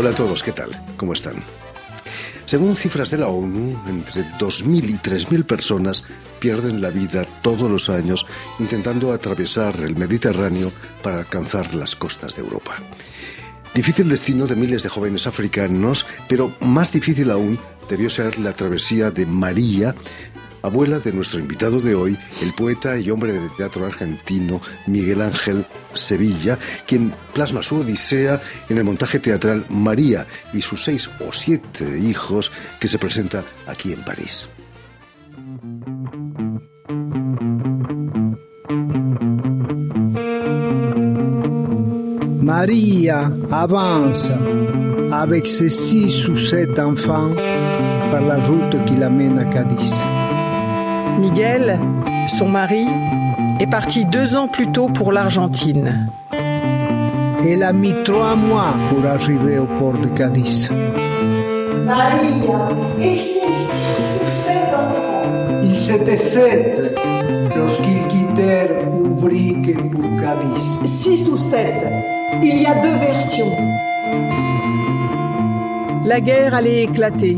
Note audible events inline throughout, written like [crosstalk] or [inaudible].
Hola a todos, ¿qué tal? ¿Cómo están? Según cifras de la ONU, entre 2.000 y 3.000 personas pierden la vida todos los años intentando atravesar el Mediterráneo para alcanzar las costas de Europa. Difícil destino de miles de jóvenes africanos, pero más difícil aún debió ser la travesía de María, abuela de nuestro invitado de hoy, el poeta y hombre de teatro argentino Miguel Ángel Sevilla, quien plasma su odisea en el montaje teatral María y sus seis o siete hijos que se presenta aquí en París. María avance avec ses six ou sept enfants par la route qui l'amène à Cadiz. Miguel, son mari, est parti deux ans plus tôt pour l'Argentine. Elle a mis trois mois pour arriver au port de Cadiz. Maria et ses six ou sept enfants. Ils étaient sept lorsqu'ils quittèrent Ubrique pour Cadiz. Six ou sept. Il y a deux versions. La guerre allait éclater.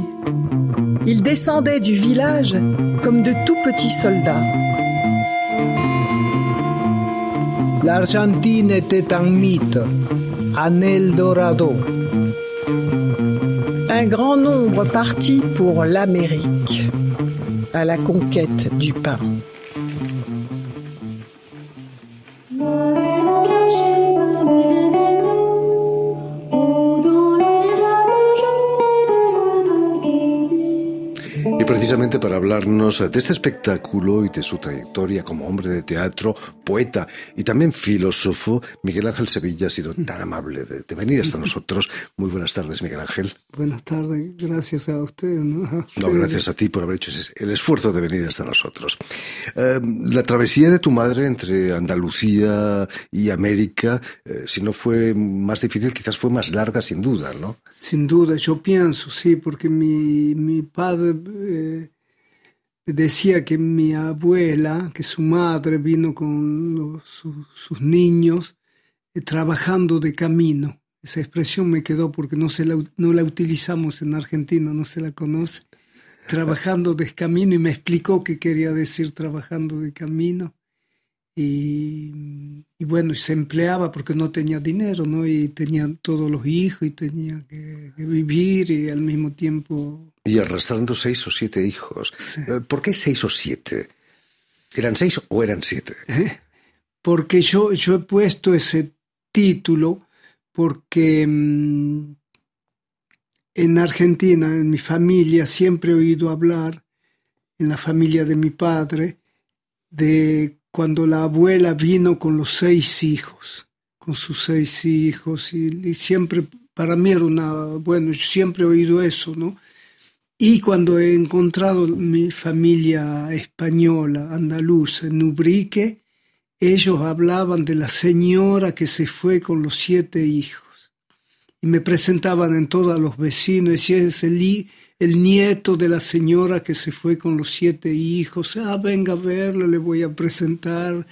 Ils descendaient du village comme de tout petits soldats. L'Argentine était un mythe, un Eldorado. Un grand nombre partit pour l'Amérique, à la conquête du pain. Hablarnos de este espectáculo y de su trayectoria como hombre de teatro, poeta y también filósofo, Miguel Ángel Sevilla ha sido tan amable de, de venir hasta nosotros. Muy buenas tardes, Miguel Ángel. Buenas tardes, gracias a usted. ¿no? A No, gracias a ti por haber hecho ese- el esfuerzo de venir hasta nosotros. Eh, la travesía de tu madre entre Andalucía y América, eh, si no fue más difícil, quizás fue más larga, sin duda, ¿no? Sin duda, yo pienso, sí, porque mi, mi padre eh, decía que mi abuela, que su madre vino con sus niños eh, trabajando de camino. Esa expresión me quedó porque no, se la, no la utilizamos en Argentina, no se la conoce. Trabajando de camino y me explicó qué quería decir trabajando de camino. Y, y bueno, se empleaba porque no tenía dinero, ¿no? Y tenía todos los hijos y tenía que, que vivir y al mismo tiempo... Y arrastrando seis o siete hijos. Sí. Eh, ¿Por qué seis o siete? ¿Eran seis o eran siete? Porque yo, yo he puesto ese título porque mm, en Argentina, en mi familia, siempre he oído hablar, en la familia de mi padre, de cuando la abuela vino con los seis hijos, con sus seis hijos, y, siempre, para mí era una, bueno, yo siempre he oído eso, ¿no? Y cuando he encontrado mi familia española, andaluza, en Ubrique, ellos hablaban de la señora que se fue con los siete hijos. Y me presentaban en todos los vecinos, y es el, el nieto de la señora que se fue con los siete hijos. Ah, venga a verlo, le voy a presentar.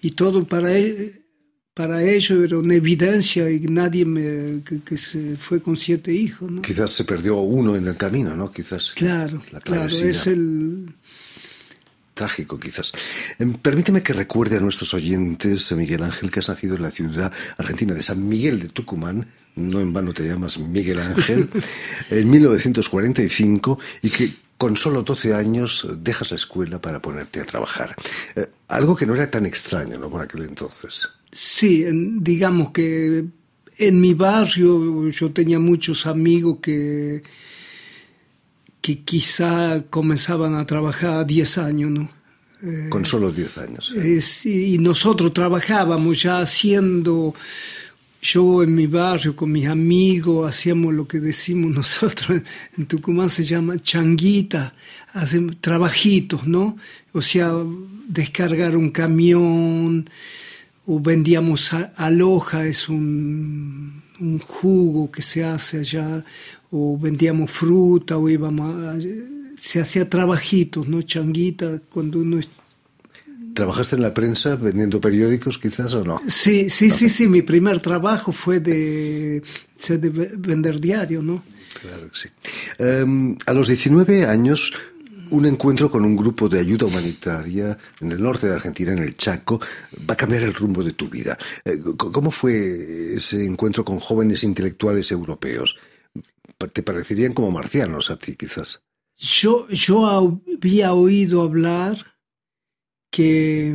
Y todo para, e- para ellos era una evidencia y nadie me, que, que se fue con siete hijos. ¿no? Quizás se perdió uno en el camino, ¿no? Quizás. Claro, la claro, es el... Trágico, quizás. Em, Permíteme que recuerde a nuestros oyentes, eh, Miguel Ángel, que has nacido en la ciudad argentina de San Miguel de Tucumán, no en vano te llamas Miguel Ángel, [laughs] en 1945, y que con solo 12 años dejas la escuela para ponerte a trabajar. Eh, algo que no era tan extraño, ¿no? Por aquel entonces. Sí, digamos que en mi barrio yo tenía muchos amigos que, que quizá comenzaban a trabajar a 10 años, ¿no? Eh, Con solo 10 años. ¿eh? sí, y nosotros trabajábamos ya haciendo, yo en mi barrio con mis amigos hacíamos lo que decimos [laughs] nosotros, en Tucumán se llama changuita, hacen trabajitos, ¿no? O sea, descargar un camión, o vendíamos aloja, es un, un jugo que se hace allá, o vendíamos fruta, o íbamos a, se hacía trabajitos, ¿no? Changuita, cuando uno ¿Trabajaste en la prensa vendiendo periódicos quizás o no? Sí, sí, sí, sí. Mi primer trabajo fue de, de vender diario, ¿no? Claro que sí. Um, a los 19 años un encuentro con un grupo de ayuda humanitaria en el norte de Argentina, en el Chaco, va a cambiar el rumbo de tu vida. Eh, ¿Cómo fue ese encuentro con jóvenes intelectuales europeos? ¿Te parecerían como marcianos a ti, quizás? Yo, yo había oído hablar que,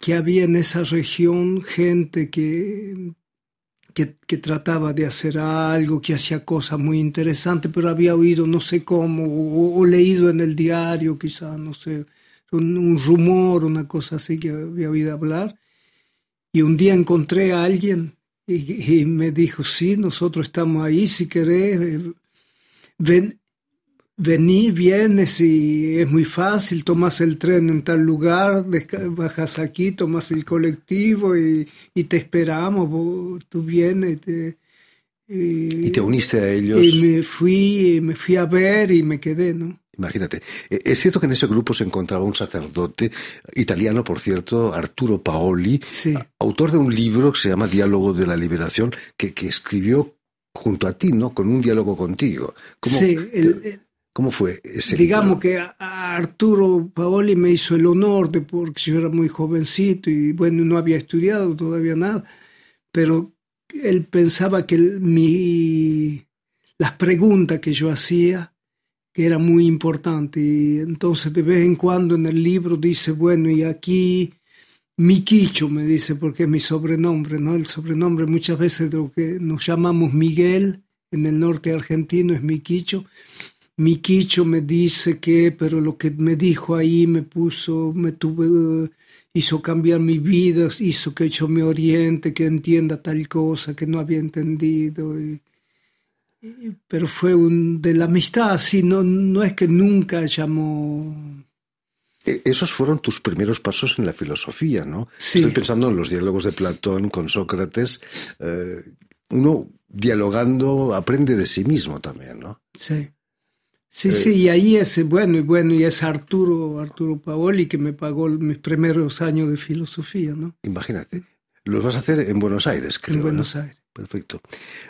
que había en esa región gente que que, trataba de hacer algo, que hacía cosas muy interesantes, pero había oído no sé cómo, o, leído en el diario quizás, no sé, un, rumor, una cosa así que había oído hablar. Y un día encontré a alguien y, y me dijo, sí, nosotros estamos ahí, si querés, ven, Vení, vienes y es muy fácil, tomas el tren en tal lugar, bajas aquí, tomas el colectivo y, te esperamos, tú vienes. y, y, te uniste a ellos. Y me fui, me fui a ver y me quedé, ¿no? Imagínate. E, es cierto que en ese grupo se encontraba un sacerdote italiano, por cierto, Arturo Paoli, autor de un libro que se llama Diálogo de la Liberación, que, que escribió junto a ti, ¿no? Con un diálogo contigo. sí, el, ¿Cómo fue ese Digamos que Arturo Paoli me hizo el honor de, porque yo era muy jovencito y bueno, no había estudiado todavía nada, pero él pensaba que mi, las preguntas que yo hacía era muy importante y entonces de vez en cuando en el libro dice, bueno, y aquí Miquicho me dice, porque es mi sobrenombre, ¿no? El sobrenombre muchas veces de lo que nos llamamos Miguel en el norte argentino es Miquicho mi quicho me dice que, pero lo que me dijo ahí me puso, me tuve, hizo cambiar mi vida, hizo que yo me oriente, que entienda tal cosa que no había entendido. Pero fue un, de la amistad, así, no, no es que nunca llamó... E, esos fueron tus primeros pasos en la filosofía, ¿no? Sí. Estoy pensando en los diálogos de Platón con Sócrates. Eh, uno dialogando aprende de sí mismo también, ¿no? Sí. Sí, sí, y ahí es, bueno, y bueno, y es Arturo, Arturo Paoli que me pagó mis primeros años de filosofía, ¿no? Imagínate. Los vas a hacer en Buenos Aires, creo. En Buenos Aires. Perfecto.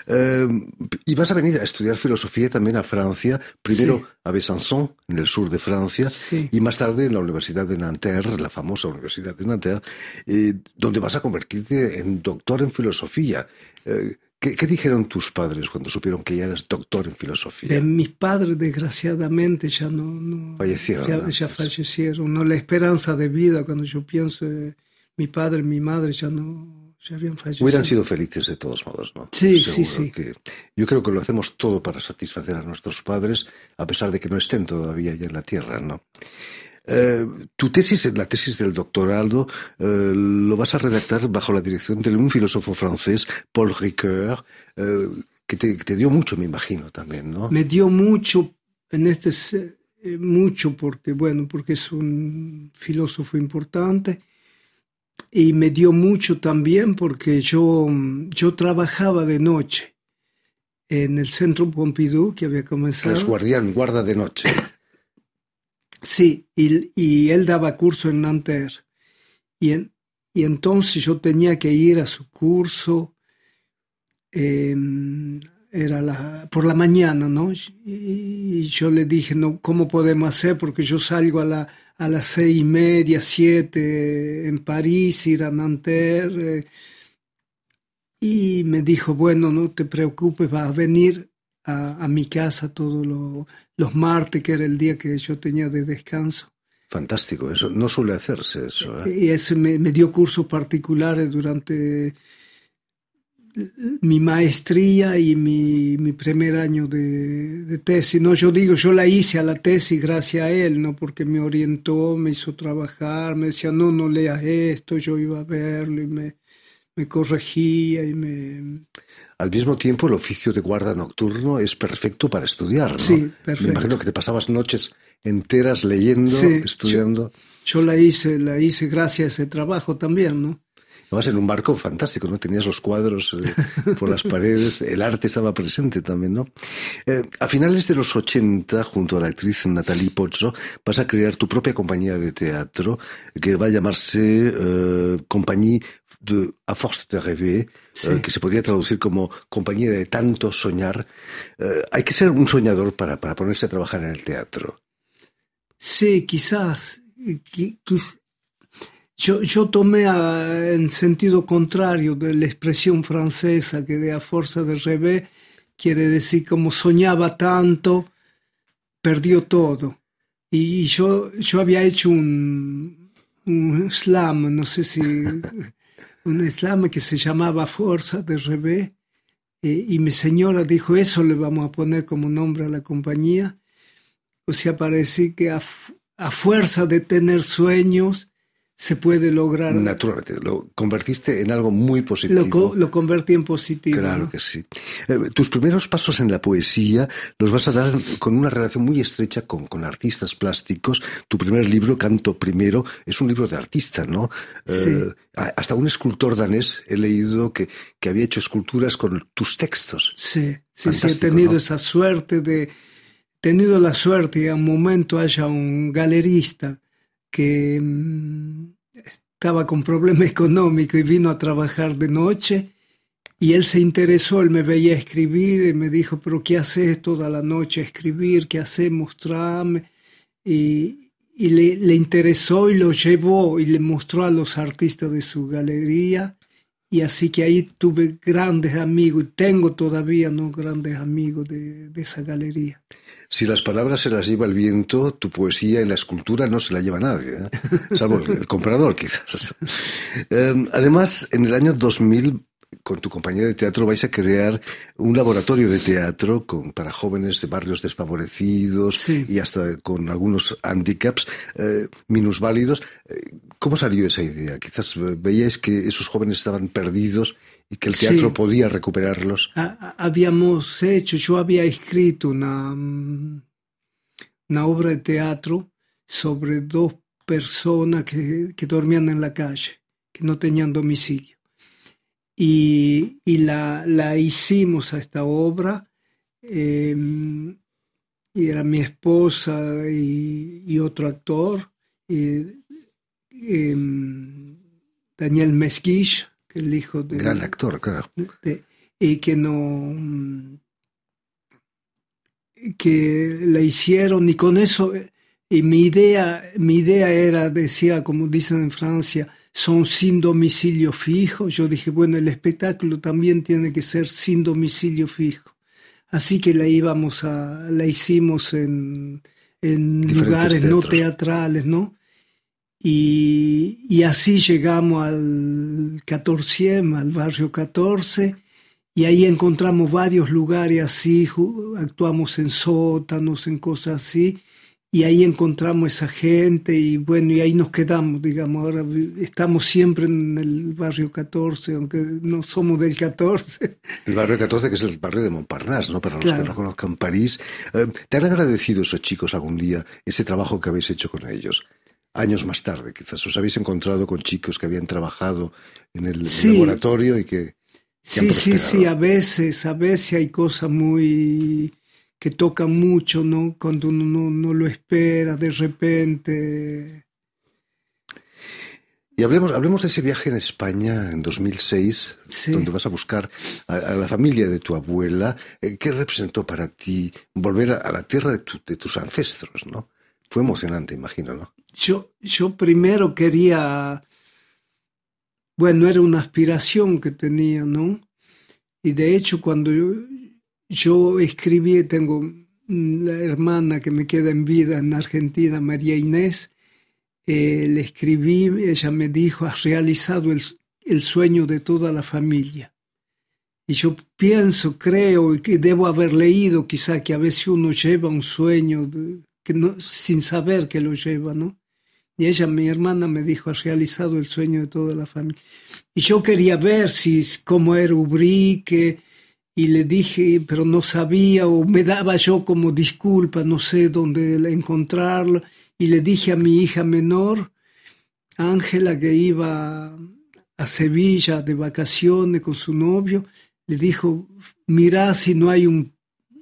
Em, y vas a venir a estudiar filosofía también a Francia, primero a Besançon, en el sur de Francia, y más tarde en la Universidad de Nanterre, la famosa Universidad de Nanterre, eh, donde vas a convertirte en doctor en filosofía. Eh, ¿Qué, dijeron tus padres cuando supieron que ya eras doctor en filosofía? mis padres, desgraciadamente, ya no. fallecieron. Ya, fallecieron. No, la esperanza de vida, cuando yo pienso, mi padre, mi madre ya no. Ya habían fallecido. Hubieran sido felices de todos modos, ¿no? Sí, sí, sí. yo creo que lo hacemos todo para satisfacer a nuestros padres, a pesar de que no estén todavía ya en la tierra, ¿no? Eh, tu tesis, la tesis del doctorado, eh, lo vas a redactar bajo la dirección de un filósofo francés, Paul Ricoeur, eh, que te, dio mucho, me imagino, también, ¿no? Me dio mucho, en este mucho porque, bueno, porque es un filósofo importante, y me dio mucho también porque yo, yo trabajaba de noche en el centro Pompidou, que había comenzado. Es guardián, guarda de noche. [coughs] Sí, y, él daba curso en Nanterre. Y, y entonces yo tenía que ir a su curso, em, era la, por la mañana, ¿no? Y, yo le dije, no, ¿cómo podemos hacer? Porque yo salgo a, la, a las seis y media, siete en París, ir a Nanterre. y me dijo, bueno, no te preocupes, va a venir a, mi casa todos los martes, que era el día que yo tenía de descanso. Fantástico, eso no suele hacerse eso. ¿eh? Y eso me, dio cursos particulares durante mi maestría y mi, mi primer año de, de, tesis. No, yo digo, yo la hice a la tesis gracias a él, no porque me orientó, me hizo trabajar, me decía, no, no leas esto, yo iba a verlo y me, me corregía y me... Al mismo tiempo, el oficio de guarda nocturno es perfecto para estudiar, ¿no? Sí, perfecto. Me imagino que te pasabas noches enteras leyendo, estudiando. Yo, la hice, la hice gracias a ese trabajo también, ¿no? Además, en un barco fantástico, ¿no? Tenías los cuadros eh, por las [laughs] paredes, el arte estaba presente también, ¿no? Eh, a finales de los 80, junto a la actriz Natalie Pozzo, vas a crear tu propia compañía de teatro que va a llamarse eh, Compagnie de A Force de Rêver, que se podría traducir como compañía de tanto soñar. hay que ser un soñador para, para ponerse a trabajar en el teatro. Sí, quizás. Yo, tomé en sentido contrario de la expresión francesa que de a fuerza de revés quiere decir como soñaba tanto, perdió todo. Y yo, yo había hecho un, un slam, no sé si, [laughs] un slam que se llamaba Fuerza de Revés, eh, y mi señora dijo, eso le vamos a poner como nombre a la compañía. O sea, parece que a, a fuerza de tener sueños, se puede lograr. Naturalmente, lo convertiste en algo muy positivo. Lo, convertí en positivo. Claro que sí. Eh, tus primeros pasos en la poesía los vas a dar con una relación muy estrecha con, con, artistas plásticos. Tu primer libro, Canto Primero, es un libro de artista, ¿no? Eh, sí. hasta un escultor danés he leído que, que, había hecho esculturas con tus textos. Sí, sí, sí he tenido esa suerte de. tenido la suerte que a un momento haya un galerista que mm, estaba con problema [laughs] económico y vino a trabajar de noche y él se interesó, él me veía escribir y me dijo, pero ¿qué haces toda la noche escribir? ¿Qué haces? Mostrame. Y, le, interesó y lo llevó y le mostró a los artistas de su galería. Y así que ahí tuve grandes amigos, y tengo todavía ¿no? grandes amigos de esa galería. Si las palabras se las lleva el viento, tu poesía en la escultura no se la lleva nadie, ¿eh? salvo el, comprador quizás. Em, además, en el año 2000 con tu compañía de teatro vais a crear un laboratorio de teatro con, para jóvenes de barrios desfavorecidos y hasta con algunos handicaps eh, minusválidos. Eh, ¿Cómo salió esa idea? Quizás veíais que esos jóvenes estaban perdidos y que el teatro podía recuperarlos. habíamos hecho, yo había escrito una, una obra de teatro sobre dos personas que, que dormían en la calle, que no tenían domicilio y, y la, la, hicimos a esta obra. Em, y era mi esposa y, y otro actor, eh, Daniel Mesquich, que el hijo de... Gran actor, claro. y que no... que la hicieron y con eso... Y mi idea, mi idea era, decía, como dicen en Francia, son sin domicilio fijo. Yo dije, bueno, el espectáculo también tiene que ser sin domicilio fijo. Así que la íbamos a, la hicimos en, en lugares no teatrales, ¿no? Y, y, así llegamos al 14, al barrio 14, y ahí encontramos varios lugares así, actuamos en sótanos, en cosas así, y ahí encontramos esa gente y bueno, y ahí nos quedamos, digamos, ahora estamos siempre en el barrio 14, aunque no somos del 14. El barrio 14 que es el barrio de Montparnasse, ¿no? Para los que no conozcan París. Eh, ¿Te han agradecido esos chicos algún día ese trabajo que habéis hecho con ellos? Años más tarde, quizás os habéis encontrado con chicos que habían trabajado en el laboratorio y que... sí, sí, sí, a veces, a veces hay cosas muy que toca mucho, ¿no? Cuando uno no, no lo espera de repente. Y hablemos, hablemos de ese viaje en España en 2006, donde vas a buscar a, la familia de tu abuela. Eh, ¿Qué representó para ti volver a, la tierra de, de, tus ancestros, no? Fue emocionante, imagino, ¿no? Yo, yo primero quería, bueno, era una aspiración que tenía, ¿no? Y de hecho, cuando yo, yo escribí, tengo la hermana que me queda en vida en Argentina, María Inés, eh, le escribí, ella me dijo, has realizado el, el, sueño de toda la familia. Y yo pienso, creo, que debo haber leído quizá que a veces uno lleva un sueño no, sin saber que lo lleva, ¿no? Y ella, mi hermana, me dijo, has realizado el sueño de toda la familia. Y yo quería ver si cómo era Ubrique, y le dije, pero no sabía o me daba yo como disculpa, no sé dónde encontrarlo. Y le dije a mi hija menor, Ángela, que iba a Sevilla de vacaciones con su novio, le dijo, mira si no hay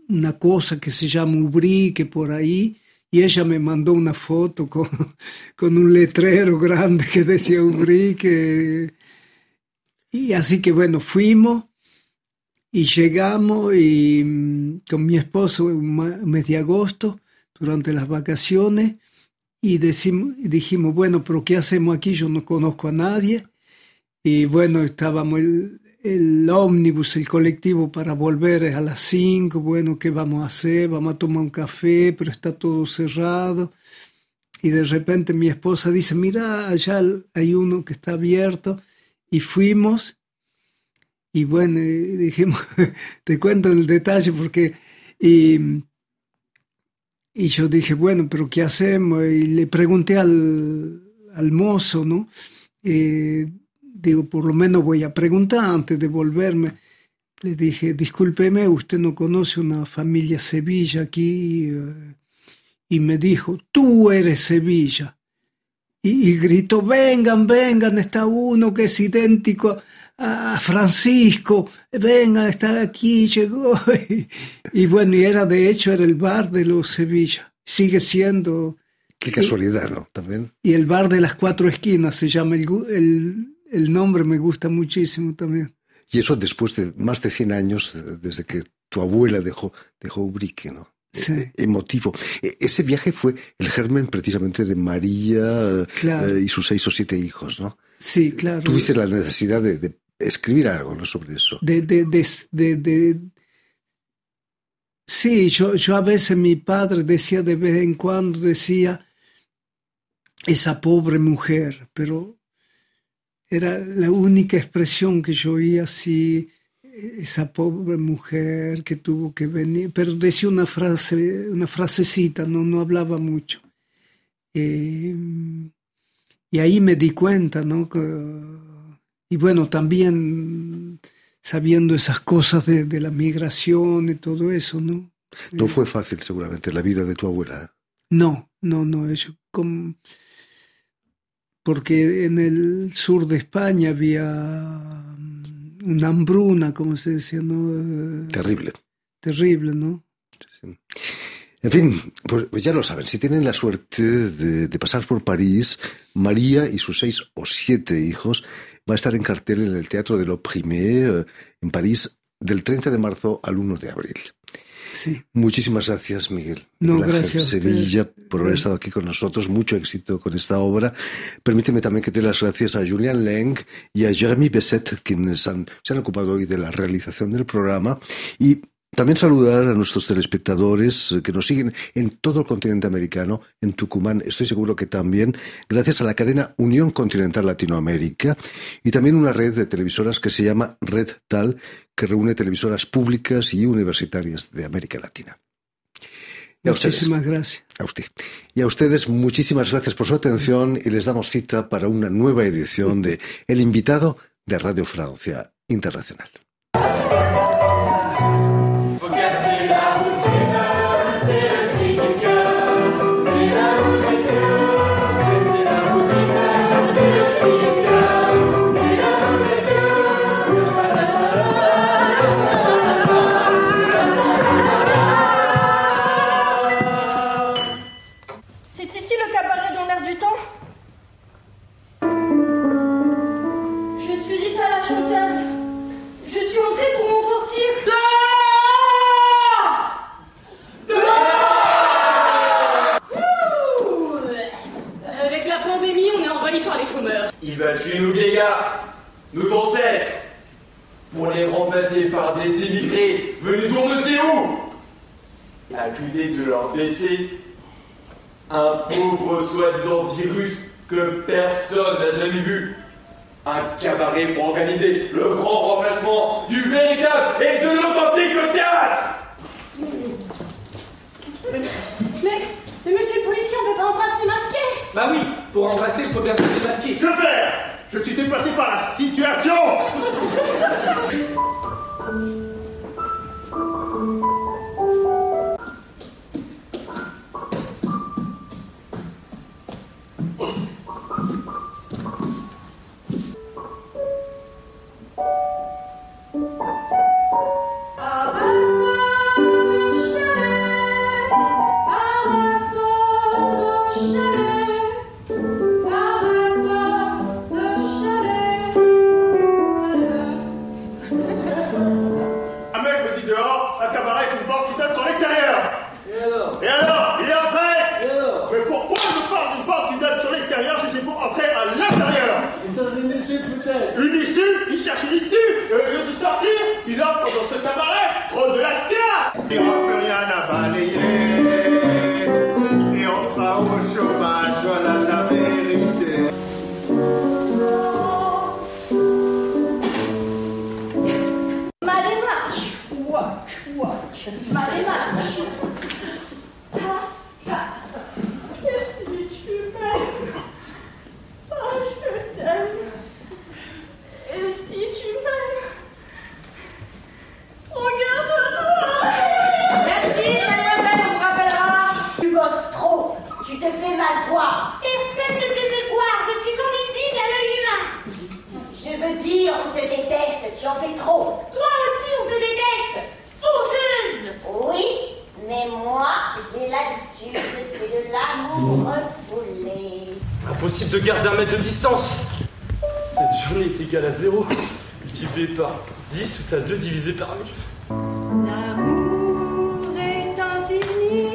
una cosa que se llama Ubrique por ahí, y ella me mandó una foto con, [laughs] con un letrero grande que decía Ubrique. Y así que bueno, fuimos y llegamos y mm, con mi esposo un mes de agosto, durante las vacaciones, y dijimos, bueno, pero ¿qué hacemos aquí? Yo no conozco a nadie. Y bueno, estábamos el ómnibus, el colectivo para volver a las 5, bueno, ¿qué vamos a hacer? Vamos a tomar un café, pero está todo cerrado. Y de repente mi esposa dice, mira, allá hay uno que está abierto. Y fuimos. Y bueno, [laughs] dijimos, te cuento el detalle porque... Y, y yo dije, bueno, pero ¿qué hacemos? Y le pregunté al, al mozo, ¿no? Eh, digo, por lo menos voy a preguntar antes de volverme. Le dije, discúlpeme, usted no conoce una familia Sevilla aquí. Eh, y me dijo, tú eres Sevilla. Y, y, gritó, vengan, vengan, está uno que es idéntico a Francisco, vengan, está aquí, [laughs] llegó. y bueno, y era de hecho, era el bar de los Sevilla. Sigue siendo... Qué casualidad, ¿no? También. Y el bar de las cuatro esquinas se llama, el, el, el nombre me gusta muchísimo también. Y eso después de más de 100 años, eh, desde que tu abuela dejó, dejó Ubrique, ¿no? Sí. E, emotivo. E, ese viaje fue el germen precisamente de María claro. eh, y sus seis o siete hijos, ¿no? Sí, claro. Tuviste la necesidad de, de escribir algo ¿no? sobre eso. De, de, de, de, Sí, yo, yo a veces mi padre decía de vez en cuando, decía, esa pobre mujer, pero era la única expresión que yo oía así, esa pobre mujer que tuvo que venir, pero decía una frase, una frasecita, no, no hablaba mucho. Eh, y ahí me di cuenta, ¿no? Que, y bueno, también sabiendo esas cosas de, de, la migración y todo eso, ¿no? No fue fácil seguramente la vida de tu abuela. No, no, no, eso como porque en el sur de España había una hambruna, como se decía, ¿no? Terrible. Terrible, ¿no? Sí. En fin, pues ya lo saben, si tienen la suerte de, de, pasar por París, María y sus seis o siete hijos va a estar en cartel en el Teatro de l'Opprimé, en París, del 30 de marzo al 1 de abril. Sí. Muchísimas gracias, Miguel. No, gracias. Sevilla, por haber estado aquí con nosotros. Mucho éxito con esta obra. Permíteme también que dé las gracias a Julian Leng y a Jeremy Besset, quienes han, se han ocupado hoy de la realización del programa. Y también saludar a nuestros telespectadores que nos siguen en todo el continente americano, en Tucumán, estoy seguro que también, gracias a la cadena Unión Continental Latinoamérica y también una red de televisoras que se llama Red Tal, que reúne televisoras públicas y universitarias de América Latina. Y a muchísimas ustedes, gracias. A usted. Y a ustedes muchísimas gracias por su atención y les damos cita para una nueva edición de El invitado de Radio Francia Internacional. Pour embrasser, il faut bien se démasquer. Que faire? Je suis déplacé par la situation De garder un mètre de distance. Cette journée est égale à 0, multiplié par 10 ou t'as 2 divisé par 1000. L'amour est infini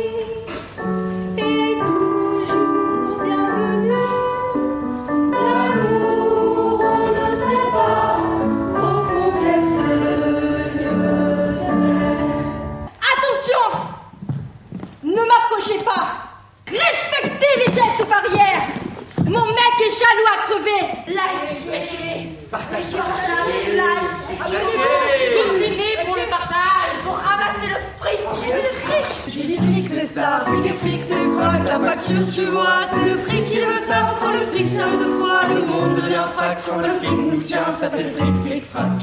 et toujours bienvenu. L'amour, on ne sait pas au. Attention Ne m'approchez pas Respectez les gestes barrières mon mec est jaloux à crever. Lâchez. Partagez. Je Je suis né pour le partage. Pour ramasser le fric. Je veux le fric. J'ai dit fric, c'est ça. Fric et fric, c'est quoi La facture, tu vois. C'est le fric qui veut ça. Quand le fric tient le devoir, le monde devient fac. Quand le fric nous tient, ça fait fric, fric, frac.